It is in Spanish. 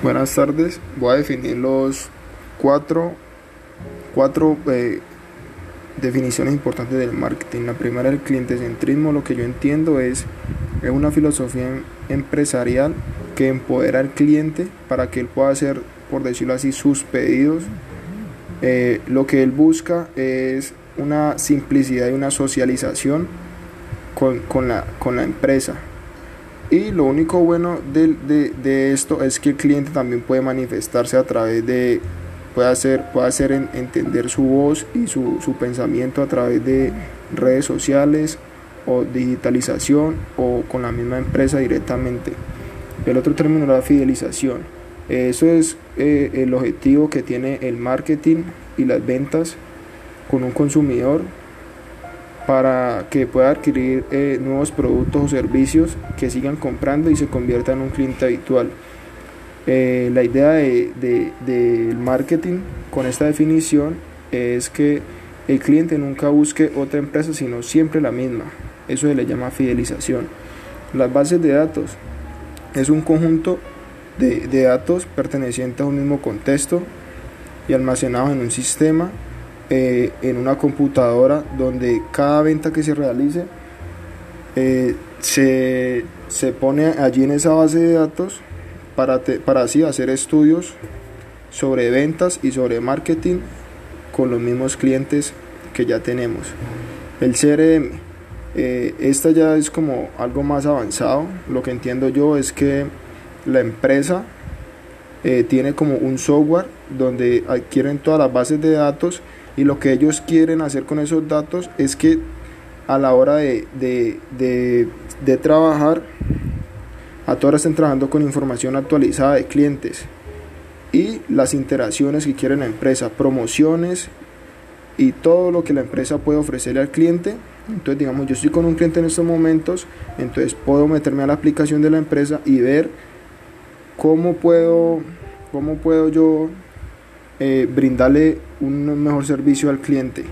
Buenas tardes, voy a definir los cuatro, cuatro eh, definiciones importantes del marketing. La primera, el clientecentrismo, lo que yo entiendo es, es una filosofía em, empresarial que empodera al cliente para que él pueda hacer, por decirlo así, sus pedidos. Eh, lo que él busca es una simplicidad y una socialización con, con, la, con la empresa. Y lo único bueno de, de, de, esto es que el cliente también puede manifestarse a través de, puede hacer, puede hacer entender su voz y su, su pensamiento a través de redes sociales o digitalización o con la misma empresa directamente. El otro término es la fidelización. Eso es eh, el objetivo que tiene el marketing y las ventas con un consumidor para que pueda adquirir eh, nuevos productos o servicios que sigan comprando y se convierta en un cliente habitual. Eh, la idea del de, marketing con esta definición es que el cliente nunca busque otra empresa sino siempre la misma. Eso se le llama fidelización. Las bases de datos es un conjunto de, de datos pertenecientes a un mismo contexto y almacenados en un sistema eh, en una computadora donde cada venta que se realice eh, se, se, pone allí en esa base de datos para, te, para así hacer estudios sobre ventas y sobre marketing con los mismos clientes que ya tenemos. El CRM, eh, esta ya es como algo más avanzado. Lo que entiendo yo es que la empresa tiene como un software donde adquieren todas las bases de datos y lo que ellos quieren hacer con esos datos es que a la hora de, de, de, trabajar, a todas estén trabajando con información actualizada de clientes y las interacciones que quiere la empresa, promociones y todo lo que la empresa puede ofrecerle al cliente. Entonces, digamos, yo estoy con un cliente en estos momentos, entonces puedo meterme a la aplicación de la empresa y ver cómo puedo, cómo puedo yo eh, brindarle un mejor servicio al cliente.